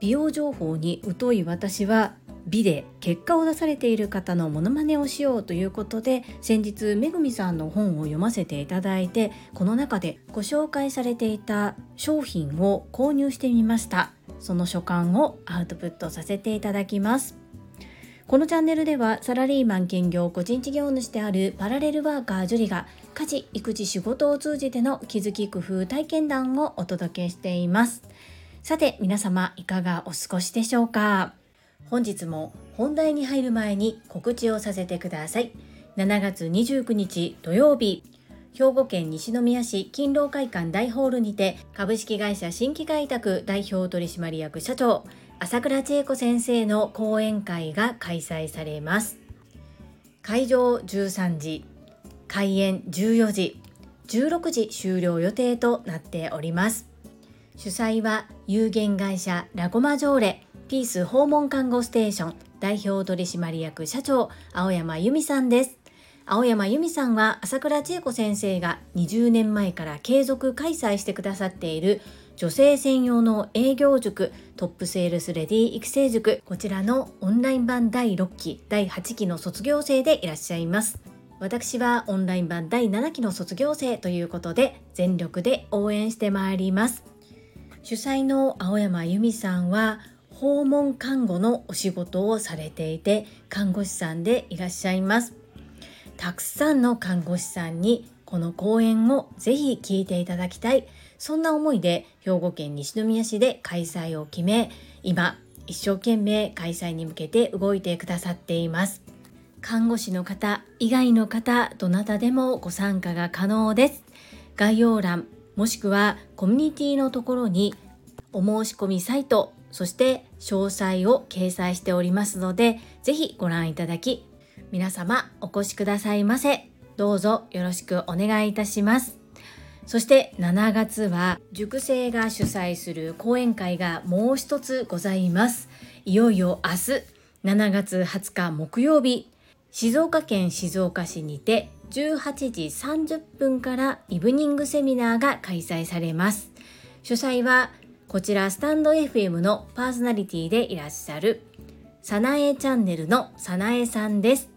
美容情報に疎い私は美で結果を出されている方のモノマネをしようということで先日めぐみさんの本を読ませていただいてこの中でご紹介されていた商品を購入してみました。その所感をアウトプットさせていただきます。このチャンネルではサラリーマン兼業個人事業主であるパラレルワーカージュリが家事育児仕事を通じての気づき工夫体験談をお届けしています。さて皆様いかがお過ごしでしょうか？本日も本題に入る前に告知をさせてください。7月29日土曜日兵庫県西宮市勤労会館大ホールにて株式会社新規開拓代表取締役社長朝倉千恵子先生の講演会が開催されます。会場13時開演14時16時終了予定となっております。主催は有限会社ラゴマジョーレピース訪問看護ステーション代表取締役社長青山由美さんです。青山由美さんは朝倉千恵子先生が20年前から継続開催してくださっている女性専用の営業塾トップセールスレディ育成塾こちらのオンライン版第6期第8期の卒業生でいらっしゃいます。私はオンライン版第7期の卒業生ということで全力で応援してまいります。主催の青山由美さんは訪問看護のお仕事をされていて看護師さんでいらっしゃいます。たくさんの看護師さんにこの講演をぜひ聞いていただきたい。そんな思いで兵庫県西宮市で開催を決め今一生懸命開催に向けて動いてくださっています。看護師の方以外の方どなたでもご参加が可能です。概要欄もしくはコミュニティのところにお申し込みサイトそして詳細を掲載しておりますのでぜひご覧いただき皆様お越しくださいませ。どうぞよろしくお願いいたします。そして7月は塾生が主催する講演会がもう一つございます。いよいよ明日7月20日木曜日静岡県静岡市にて18時30分からイブニングセミナーが開催されます。主催はこちらスタンド FM のパーソナリティでいらっしゃるさなえチャンネルのさなえさんです。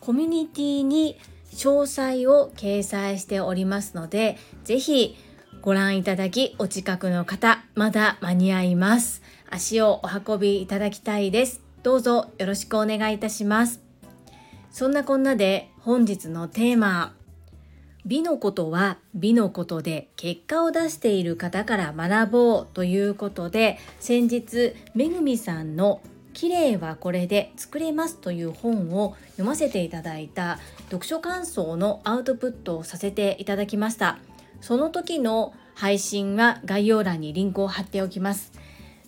コミュニティに詳細を掲載しておりますのでぜひご覧いただきお近くの方まだ間に合います。足をお運びいただきたいです。どうぞよろしくお願いいたします。そんなこんなで本日のテーマ美のことは美のことで結果を出している方から学ぼうということで先日めぐみさんの綺麗はこれで作れますという本を読ませていただいた読書感想のアウトプットをさせていただきました。その時の配信は概要欄にリンクを貼っておきます。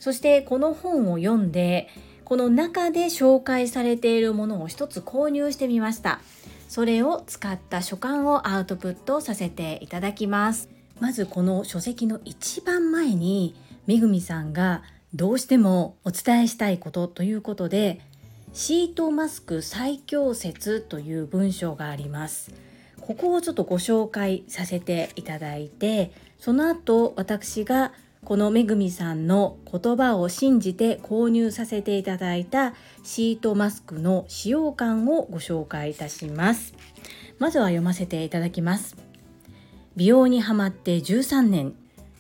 そしてこの本を読んでこの中で紹介されているものを一つ購入してみました。それを使った書簡をアウトプットさせていただきます。まずこの書籍の一番前にめぐみさんがどうしてもお伝えしたいことということでシートマスク最強説という文章があります。ここをちょっとご紹介させていただいてその後私がこのめぐみさんの言葉を信じて購入させていただいたシートマスクの使用感をご紹介いたします。まずは読ませていただきます。美容にハマって13年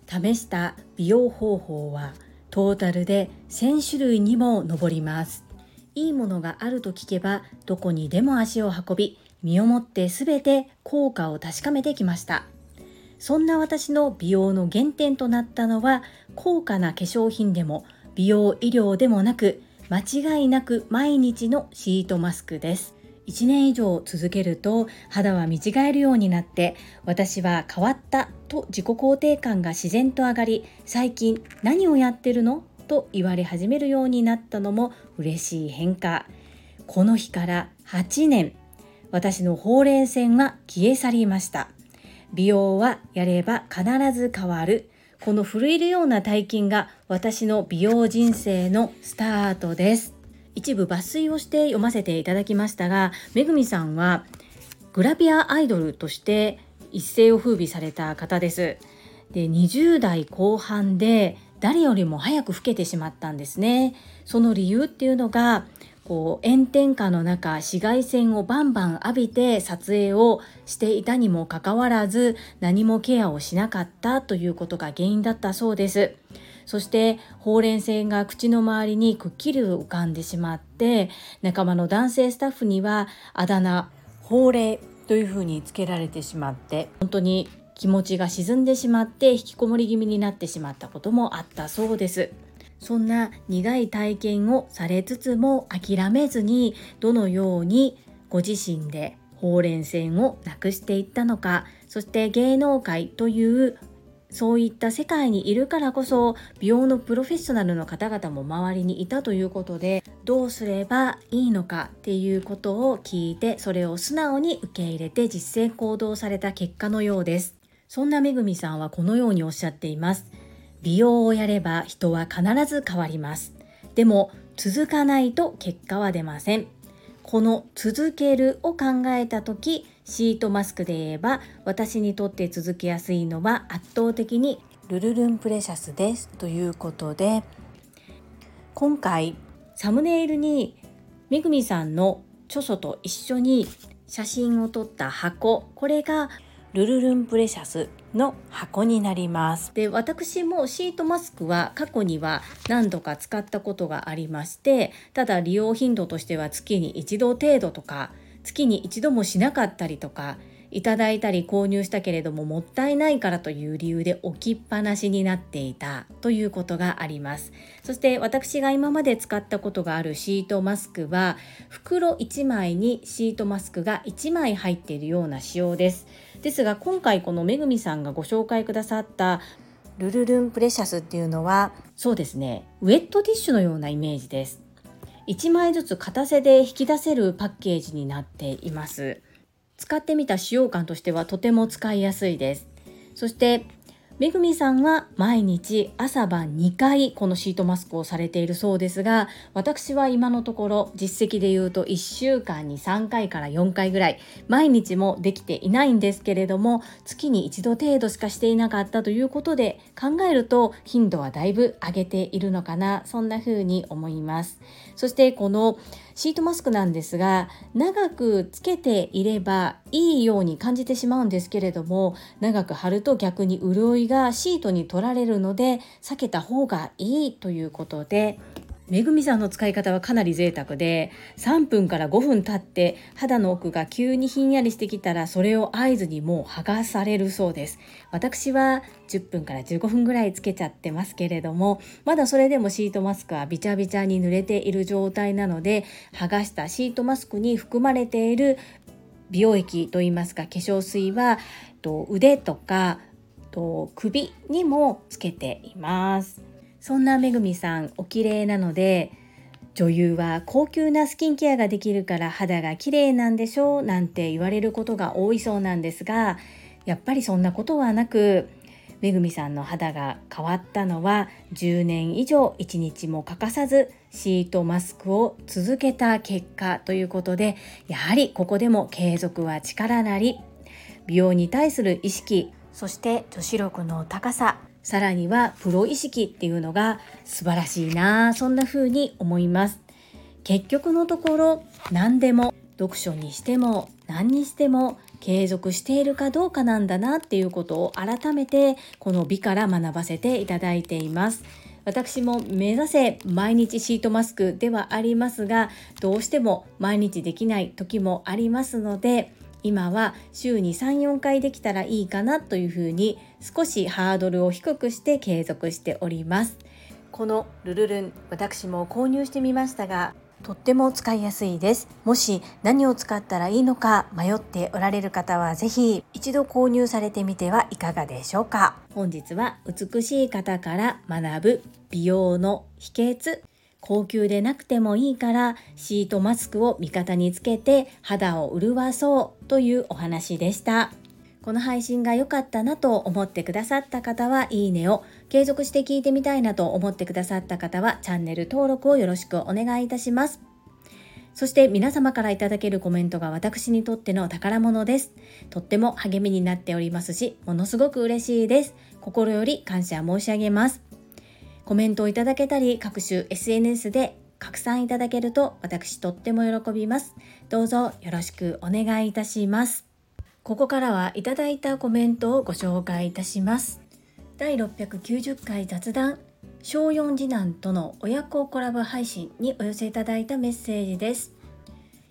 試した美容方法はトータルで1000種類にも上ります。いいものがあると聞けばどこにでも足を運び身をもって全て効果を確かめてきました。そんな私の美容の原点となったのは高価な化粧品でも美容医療でもなく間違いなく毎日のシートマスクです。1年以上続けると肌は見違えるようになって私は変わったと自己肯定感が自然と上がり最近何をやってるの？と言われ始めるようになったのも嬉しい変化この日から8年私のほうれい線は消え去りました美容はやれば必ず変わる。この震えるような大金が私の美容人生のスタートです。一部抜粋をして読ませていただきましたが、めぐみさんはグラビアアイドルとして一世を風靡された方です。で20代後半で誰よりも早く老けてしまったんですねその理由っていうのがこう炎天下の中紫外線をバンバン浴びて撮影をしていたにもかかわらず何もケアをしなかったということが原因だったそうですそしてほうれん線が口の周りにくっきり浮かんでしまって仲間の男性スタッフにはあだ名ほうれいというふうにつけられてしまって本当に気持ちが沈んでしまって引きこもり気味になってしまったこともあったそうです。そんな苦い体験をされつつも諦めずにどのようにご自身でほうれん線をなくしていったのかそして芸能界というそういった世界にいるからこそ美容のプロフェッショナルの方々も周りにいたということでどうすればいいのかっていうことを聞いてそれを素直に受け入れて実践行動された結果のようですそんなめぐみさんはこのようにおっしゃっています。美容をやれば人は必ず変わります。でも続かないと結果は出ません。この続けるを考えた時シートマスクで言えば私にとって続けやすいのは圧倒的にルルルンプレシャスですということで今回サムネイルにめぐみさんの著書と一緒に写真を撮った箱これがルルルンプレシャスの箱になります。で私もシートマスクは過去には何度か使ったことがありましてただ利用頻度としては月に一度程度とか月に一度もしなかったりとかいただいたり購入したけれどももったいないからという理由で置きっぱなしになっていたということがあります。そして私が今まで使ったことがあるシートマスクは袋1枚にシートマスクが1枚入っているような仕様です。ですが今回このめぐみさんがご紹介くださったルルルンプレシャスっていうのはそうですね。ウェットティッシュのようなイメージです1枚ずつ片手で引き出せるパッケージになっています。使ってみた使用感としてはとても使いやすいです。そしてめぐみさんは毎日朝晩2回このシートマスクをされているそうですが私は今のところ実績で言うと1週間に3回から4回ぐらい毎日もできていないんですけれども月に1度程度しかしていなかったということで考えると頻度はだいぶ上げているのかなそんな風に思います。そしてこのシートマスクなんですが長くつけていればいいように感じてしまうんですけれども長く貼ると逆に潤いがシートに取られるので避けた方がいいということでめぐみさんの使い方はかなり贅沢で3分から5分経って肌の奥が急にひんやりしてきたらそれを合図にもう剥がされるそうです。私は10分から15分ぐらいつけちゃってますけれどもまだそれでもシートマスクはびちゃびちゃに濡れている状態なので剥がしたシートマスクに含まれている美容液といいますか化粧水は腕とか首にもつけています。そんなめぐみさんお綺麗なので女優は高級なスキンケアができるから肌が綺麗なんでしょうなんて言われることが多いそうなんですがやっぱりそんなことはなくめぐみさんの肌が変わったのは10年以上1日も欠かさずシートマスクを続けた結果ということでやはりここでも継続は力なり美容に対する意識そして女子力の高ささらにはプロ意識っていうのが素晴らしいなそんな風に思います。結局のところ何でも読書にしても何にしても継続しているかどうかなんだなっていうことを改めてこの美から学ばせていただいています。私も目指せ毎日シートマスクではありますがどうしても毎日できない時もありますので今は週に34回できたらいいかなというふうに少しハードルを低くして継続しております。このルルルン私も購入してみましたがとっても使いやすいです。もし何を使ったらいいのか迷っておられる方は是非一度購入されてみてはいかがでしょうか。本日は美しい方から学ぶ美容の秘訣。高級でなくてもいいからシートマスクを味方につけて肌を潤そうというお話でした。この配信が良かったなと思ってくださった方はいいねを、継続して聞いてみたいなと思ってくださった方はチャンネル登録をよろしくお願いいたします。そして皆様からいただけるコメントが私にとっての宝物です。とっても励みになっておりますし、ものすごく嬉しいです。心より感謝申し上げます。コメントをいただけたり、各種 SNS で拡散いただけると私とっても喜びます。どうぞよろしくお願いいたします。ここからはいただいたコメントをご紹介いたします。第690回雑談小4次男との親子コラボ配信にお寄せいただいたメッセージです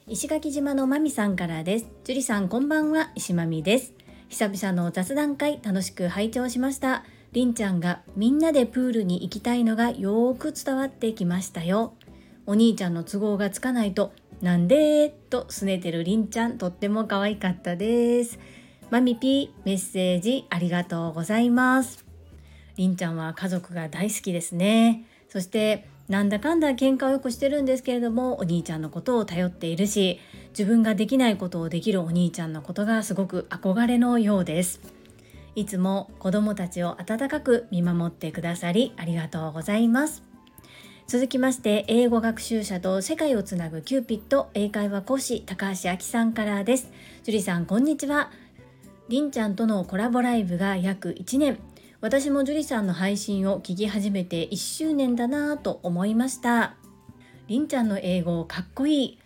石垣島のまみさんからです樹里さんこんばんは石まみです久々の雑談会楽しく拝聴しましたりんちゃんがみんなでプールに行きたいのがよーく伝わってきましたよ。お兄ちゃんの都合がつかないとなんでとすねてるりんちゃんとっても可愛かったです。マミピーメッセージありがとうございます。りんちゃんは家族が大好きですね。そしてなんだかんだ喧嘩をよくしてるんですけれどもお兄ちゃんのことを頼っているし自分ができないことをできるお兄ちゃんのことがすごく憧れのようです。いつも子供たちを温かく見守ってくださりありがとうございます。続きまして英語学習者と世界をつなぐキューピット英会話講師高橋明さんからです。樹里さんこんにちは。りんちゃんとのコラボライブが約1年。私も樹里さんの配信を聞き始めて1周年だなぁと思いました。りんちゃんの英語かっこいい。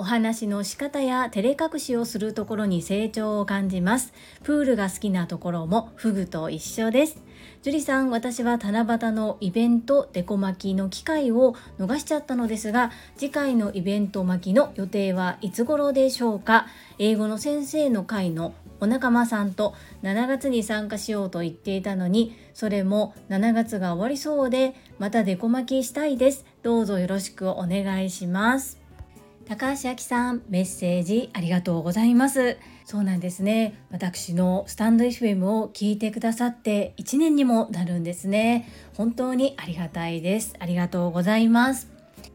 お話の仕方や照れ隠しをするところに成長を感じます。プールが好きなところもフグと一緒です。樹里さん私は七夕のイベントデコ巻きの機会を逃しちゃったのですが次回のイベント巻きの予定はいつ頃でしょうか？英語の先生の会のお仲間さんと7月に参加しようと言っていたのにそれも7月が終わりそうでまたデコ巻きしたいです。どうぞよろしくお願いします。高橋明さんメッセージありがとうございます。そうなんですね。私のスタンド FM を聞いてくださって1年にもなるんですね。本当にありがたいです。ありがとうございます。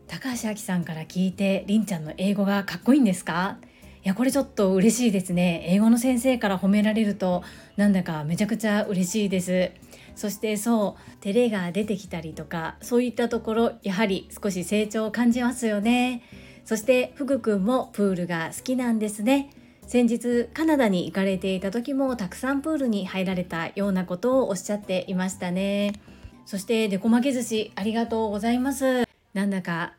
高橋明さんから聞いてりんちゃんの英語がかっこいいんですか？いやこれちょっと嬉しいですね。英語の先生から褒められるとなんだかめちゃくちゃ嬉しいです。そしてそう照れが出てきたりとかそういったところやはり少し成長を感じますよね。そして福くんもプールが好きなんですね。先日カナダに行かれていた時もたくさんプールに入られたようなことをおっしゃっていましたね。そしてデコ負け寿司ありがとうございます。なんだか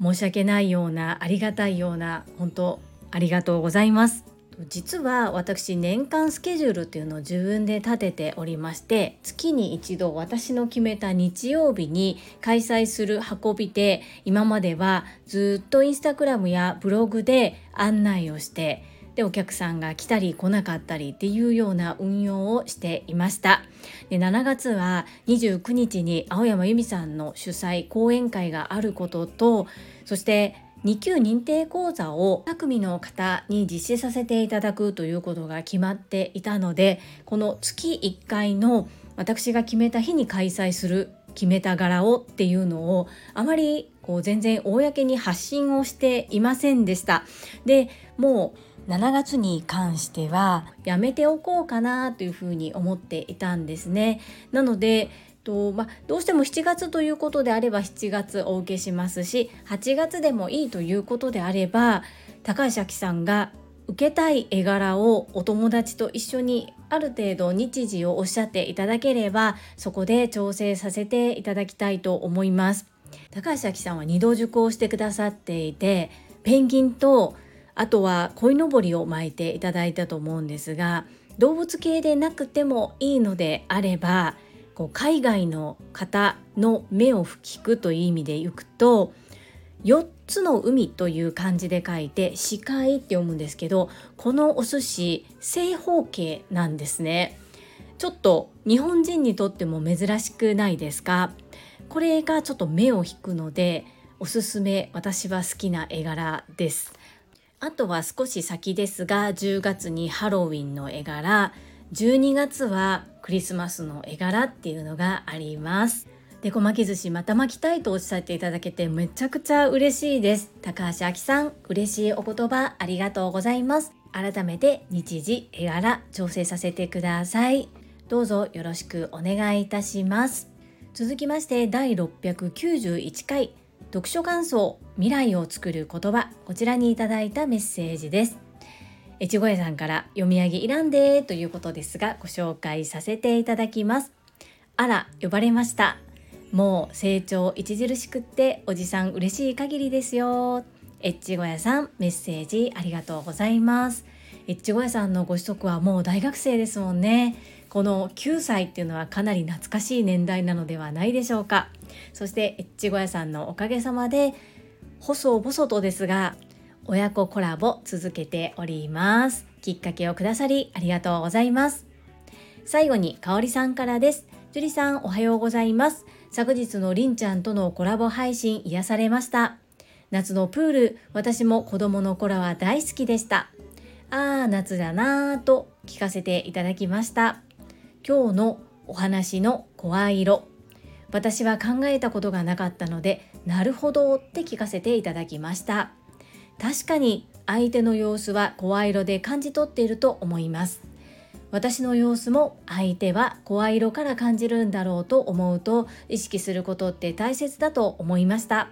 申し訳ないようなありがたいような本当ありがとうございます。実は私年間スケジュールっていうのを自分で立てておりまして月に一度私の決めた日曜日に開催する運びで今まではずっとインスタグラムやブログで案内をしてでお客さんが来たり来なかったりっていうような運用をしていました。で7月は29日に青山由美さんの主催講演会があることとそして2級認定講座を2組の方に実施させていただくということが決まっていたのでこの月1回の私が決めた日に開催する決めた柄をっていうのをあまりこう全然公に発信をしていませんでした。でもう7月に関してはやめておこうかなというふうに思っていたんですね。なのでとまあ、どうしても7月ということであれば7月お受けしますし8月でもいいということであれば高橋明さんが受けたい絵柄をお友達と一緒にある程度日時をおっしゃっていただければそこで調整させていただきたいと思います。高橋明さんは2度受講してくださっていてペンギンとあとは鯉のぼりを巻いていただいたと思うんですが動物系でなくてもいいのであればこう海外の方の目を引くという意味でいくと4つの海という漢字で書いて視界って読むんですけどこのお寿司正方形なんですね。ちょっと日本人にとっても珍しくないですか？これがちょっと目を引くのでおすすめ私は好きな絵柄です。あとは少し先ですが10月にハロウィンの絵柄。12月はクリスマスの絵柄っていうのがあります。でこ巻き寿司また巻きたいとおっしゃっていただけてめちゃくちゃ嬉しいです。高橋明さん嬉しいお言葉ありがとうございます。改めて日時絵柄調整させてください。どうぞよろしくお願いいたします。続きまして第691回読書感想未来を作る言葉。こちらにいただいたメッセージです。越後屋さんから読み上げいらんでということですがご紹介させていただきます。あら呼ばれました。もう成長著しくっておじさん嬉しい限りですよ。越後屋さんメッセージありがとうございます。越後屋さんのご子息はもう大学生ですもんね。この9歳っていうのはかなり懐かしい年代なのではないでしょうか。そしてエッチゴヤさんのおかげさまで細々とですが親子コラボ続けております。きっかけをくださりありがとうございます。最後にかおりさんからです。樹里さんおはようございます。昨日のりんちゃんとのコラボ配信癒されました。夏のプール私も子供の頃は大好きでした。あー夏だなぁと聞かせていただきました。今日のお話の声色。私は考えたことがなかったのでなるほどって聞かせていただきました。確かに相手の様子は声色で感じ取っていると思います。私の様子も相手は声色から感じるんだろうと思うと意識することって大切だと思いました。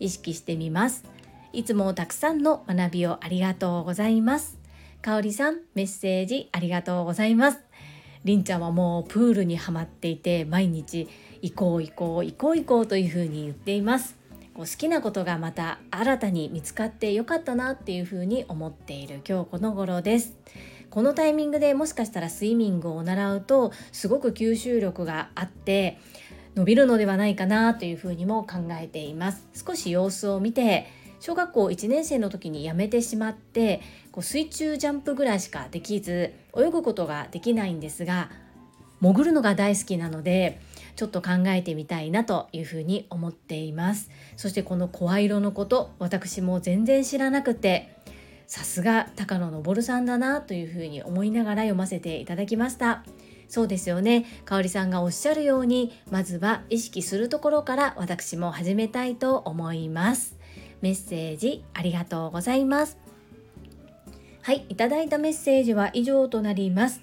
意識してみます。いつもたくさんの学びをありがとうございます。かおりさんメッセージありがとうございます。りんちゃんはもうプールにはまっていて毎日行こう行こう行こう行こうというふうに言っています。こう好きなことがまた新たに見つかってよかったなっていうふうに思っている今日この頃です。このタイミングでもしかしたらスイミングを習うとすごく吸収力があって伸びるのではないかなというふうにも考えています。少し様子を見て小学校1年生の時に辞めてしまってこう水中ジャンプぐらいしかできず泳ぐことができないんですが潜るのが大好きなのでちょっと考えてみたいなというふうに思っています。そしてこの声色のこと私も全然知らなくてさすが高野昇さんだなというふうに思いながら読ませていただきました。そうですよね。香里さんがおっしゃるようにまずは意識するところから私も始めたいと思います。メッセージありがとうございます。はい、いただいたメッセージは以上となります。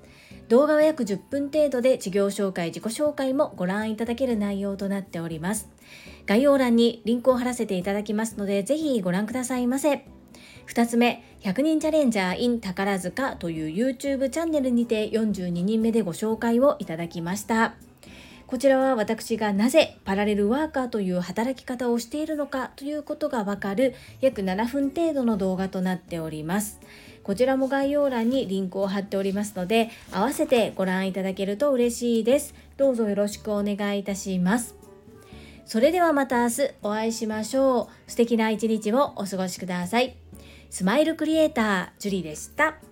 動画は約10分程度で事業紹介、自己紹介もご覧いただける内容となっております。概要欄にリンクを貼らせていただきますので、ぜひご覧くださいませ。2つ目、100人チャレンジャー in 宝塚という YouTube チャンネルにて42人目でご紹介をいただきました。こちらは私がなぜパラレルワーカーという働き方をしているのかということがわかる約7分程度の動画となっております。こちらも概要欄にリンクを貼っておりますので、合わせてご覧いただけると嬉しいです。どうぞよろしくお願いいたします。それではまた明日お会いしましょう。素敵な一日をお過ごしください。スマイルクリエイター、ジュリでした。